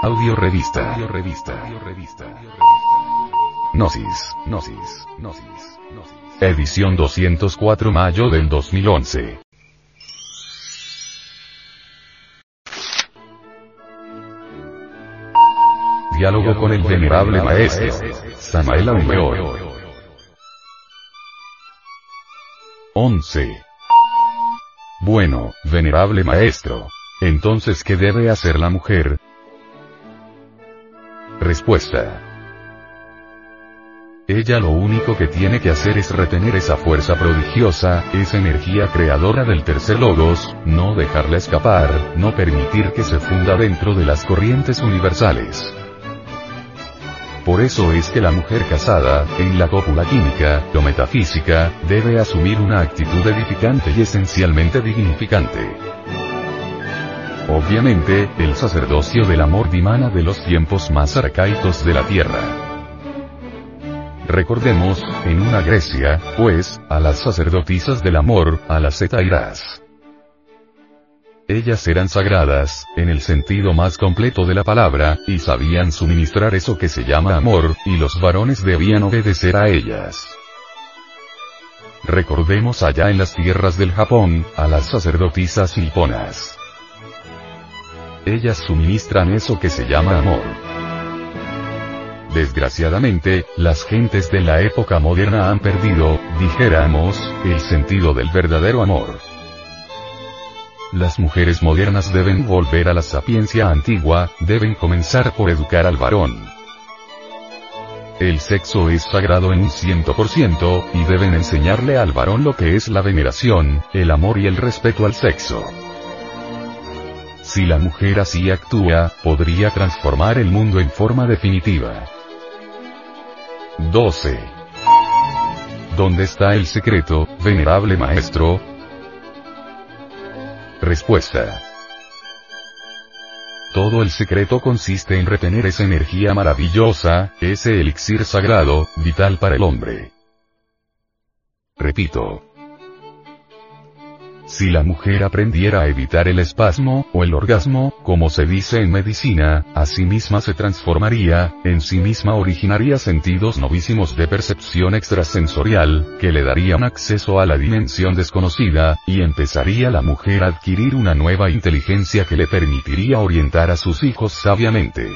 Audio revista. Audio revista. Audio revista. Gnosis. Gnosis. Gnosis. Gnosis. Edición 204 mayo del 2011. Diálogo con el venerable maestro. Samael Aumeor. 11. Bueno, venerable maestro. Entonces, ¿qué debe hacer la mujer? Respuesta. Ella lo único que tiene que hacer es retener esa fuerza prodigiosa, esa energía creadora del tercer logos, no dejarla escapar, no permitir que se funda dentro de las corrientes universales. Por eso es que la mujer casada, en la cópula química, o metafísica, debe asumir una actitud edificante y esencialmente dignificante. Obviamente, el sacerdocio del amor dimana de los tiempos más arcaicos de la tierra. Recordemos, en una Grecia, pues, a las sacerdotisas del amor, a las etairas. Ellas eran sagradas, en el sentido más completo de la palabra, y sabían suministrar eso que se llama amor, y los varones debían obedecer a ellas. Recordemos allá en las tierras del Japón, a las sacerdotisas hiponas. Ellas suministran eso que se llama amor. Desgraciadamente, las gentes de la época moderna han perdido, dijéramos, el sentido del verdadero amor. Las mujeres modernas deben volver a la sapiencia antigua, deben comenzar por educar al varón. El sexo es sagrado en un ciento por ciento, y deben enseñarle al varón lo que es la veneración, el amor y el respeto al sexo. Si la mujer así actúa, podría transformar el mundo en forma definitiva. 12. ¿Dónde está el secreto, venerable maestro? Respuesta. Todo el secreto consiste en retener esa energía maravillosa, ese elixir sagrado, vital para el hombre. Repito. Si la mujer aprendiera a evitar el espasmo, o el orgasmo, como se dice en medicina, a sí misma se transformaría, en sí misma originaría sentidos novísimos de percepción extrasensorial, que le darían acceso a la dimensión desconocida, y empezaría la mujer a adquirir una nueva inteligencia que le permitiría orientar a sus hijos sabiamente.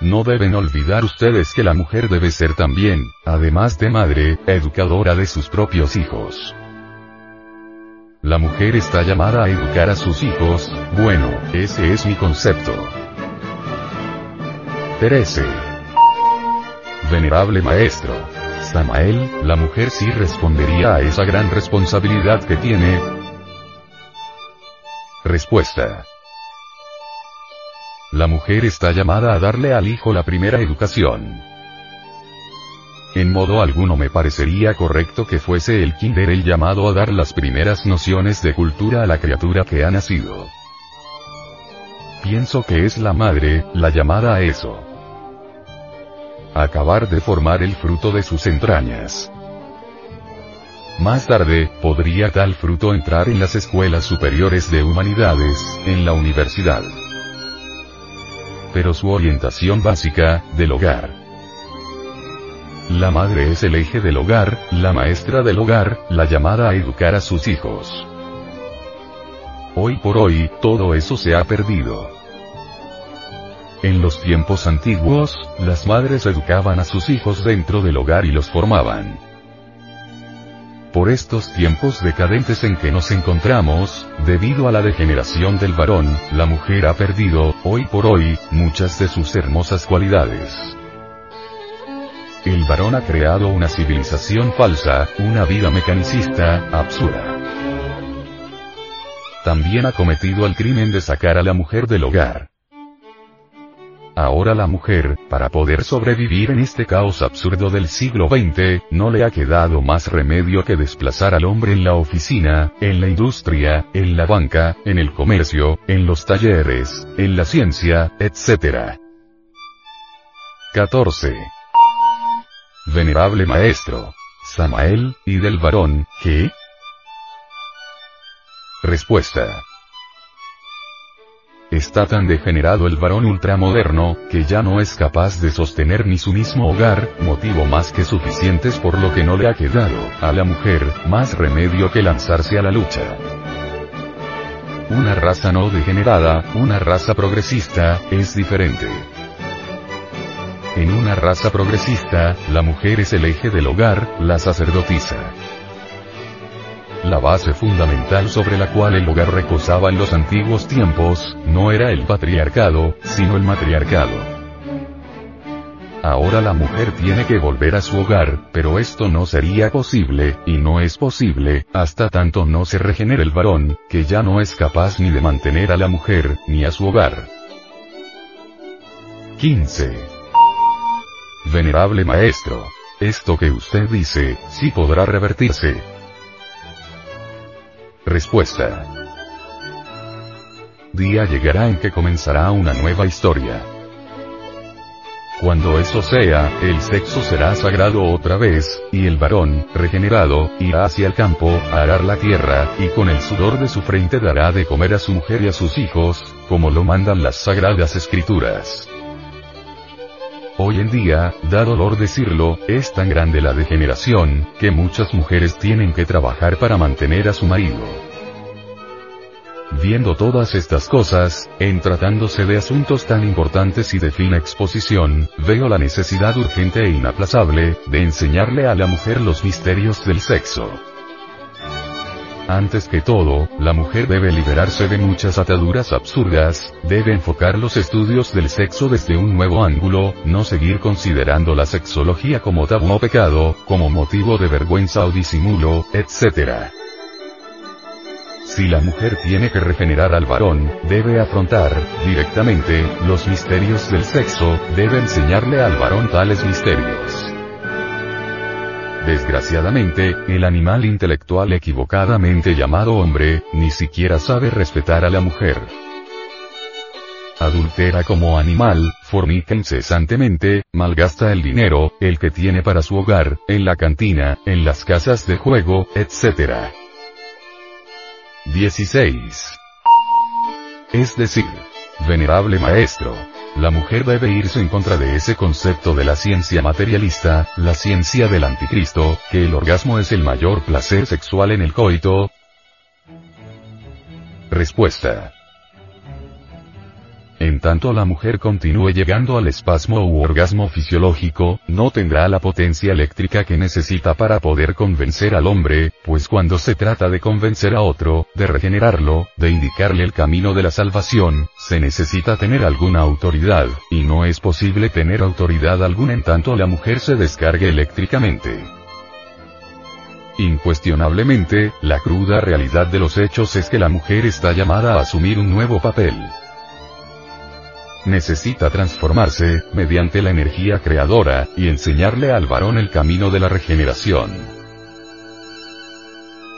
No deben olvidar ustedes que la mujer debe ser también, además de madre, educadora de sus propios hijos. La mujer está llamada a educar a sus hijos, bueno, ese es mi concepto. 13. Venerable maestro. Samael, la mujer sí respondería a esa gran responsabilidad que tiene. Respuesta. La mujer está llamada a darle al hijo la primera educación. En modo alguno me parecería correcto que fuese el kinder el llamado a dar las primeras nociones de cultura a la criatura que ha nacido. Pienso que es la madre, la llamada a eso. Acabar de formar el fruto de sus entrañas. Más tarde, podría tal fruto entrar en las escuelas superiores de humanidades, en la universidad. Pero su orientación básica, del hogar, la madre es el eje del hogar, la maestra del hogar, la llamada a educar a sus hijos. Hoy por hoy, todo eso se ha perdido. En los tiempos antiguos, las madres educaban a sus hijos dentro del hogar y los formaban. Por estos tiempos decadentes en que nos encontramos, debido a la degeneración del varón, la mujer ha perdido, hoy por hoy, muchas de sus hermosas cualidades. El varón ha creado una civilización falsa, una vida mecanicista, absurda. También ha cometido el crimen de sacar a la mujer del hogar. Ahora la mujer, para poder sobrevivir en este caos absurdo del siglo XX, no le ha quedado más remedio que desplazar al hombre en la oficina, en la industria, en la banca, en el comercio, en los talleres, en la ciencia, etc. 14. Venerable Maestro. Samael, y del varón, ¿qué? Respuesta. está tan degenerado el varón ultramoderno, que ya no es capaz de sostener ni su mismo hogar, motivo más que suficientes por lo que no le ha quedado, a la mujer, más remedio que lanzarse a la lucha. Una raza no degenerada, una raza progresista, es diferente. En una raza progresista, la mujer es el eje del hogar, la sacerdotisa. La base fundamental sobre la cual el hogar reposaba en los antiguos tiempos, no era el patriarcado, sino el matriarcado. Ahora la mujer tiene que volver a su hogar, pero esto no sería posible, y no es posible, hasta tanto no se regenere el varón, que ya no es capaz ni de mantener a la mujer, ni a su hogar. 15. Venerable Maestro. Esto que usted dice, sí podrá revertirse. Respuesta. Día llegará en que comenzará una nueva historia. Cuando eso sea, el sexo será sagrado otra vez, y el varón, regenerado, irá hacia el campo, a arar la tierra, y con el sudor de su frente dará de comer a su mujer y a sus hijos, como lo mandan las sagradas escrituras. Hoy en día, da dolor decirlo, es tan grande la degeneración, que muchas mujeres tienen que trabajar para mantener a su marido. Viendo todas estas cosas, en tratándose de asuntos tan importantes y de fina exposición, veo la necesidad urgente e inaplazable, de enseñarle a la mujer los misterios del sexo. Antes que todo, la mujer debe liberarse de muchas ataduras absurdas, debe enfocar los estudios del sexo desde un nuevo ángulo, no seguir considerando la sexología como tabú o pecado, como motivo de vergüenza o disimulo, etc. Si la mujer tiene que regenerar al varón, debe afrontar, directamente, los misterios del sexo, debe enseñarle al varón tales misterios. Desgraciadamente, el animal intelectual equivocadamente llamado hombre, ni siquiera sabe respetar a la mujer. Adultera como animal, fornica incesantemente, malgasta el dinero, el que tiene para su hogar, en la cantina, en las casas de juego, etc. 16. Es decir, venerable maestro, la mujer debe irse en contra de ese concepto de la ciencia materialista, la ciencia del anticristo, que el orgasmo es el mayor placer sexual en el coito. Respuesta. En tanto la mujer continúe llegando al espasmo u orgasmo fisiológico, no tendrá la potencia eléctrica que necesita para poder convencer al hombre, pues cuando se trata de convencer a otro, de regenerarlo, de indicarle el camino de la salvación, se necesita tener alguna autoridad, y no es posible tener autoridad alguna en tanto la mujer se descargue eléctricamente. Incuestionablemente, la cruda realidad de los hechos es que la mujer está llamada a asumir un nuevo papel necesita transformarse, mediante la energía creadora, y enseñarle al varón el camino de la regeneración.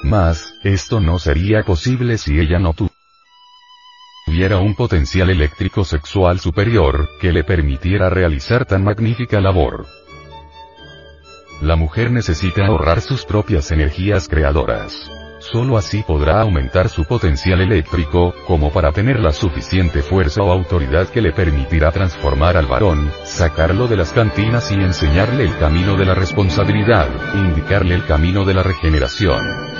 Mas, esto no sería posible si ella no tuviera un potencial eléctrico sexual superior, que le permitiera realizar tan magnífica labor. La mujer necesita ahorrar sus propias energías creadoras. Solo así podrá aumentar su potencial eléctrico, como para tener la suficiente fuerza o autoridad que le permitirá transformar al varón, sacarlo de las cantinas y enseñarle el camino de la responsabilidad, indicarle el camino de la regeneración.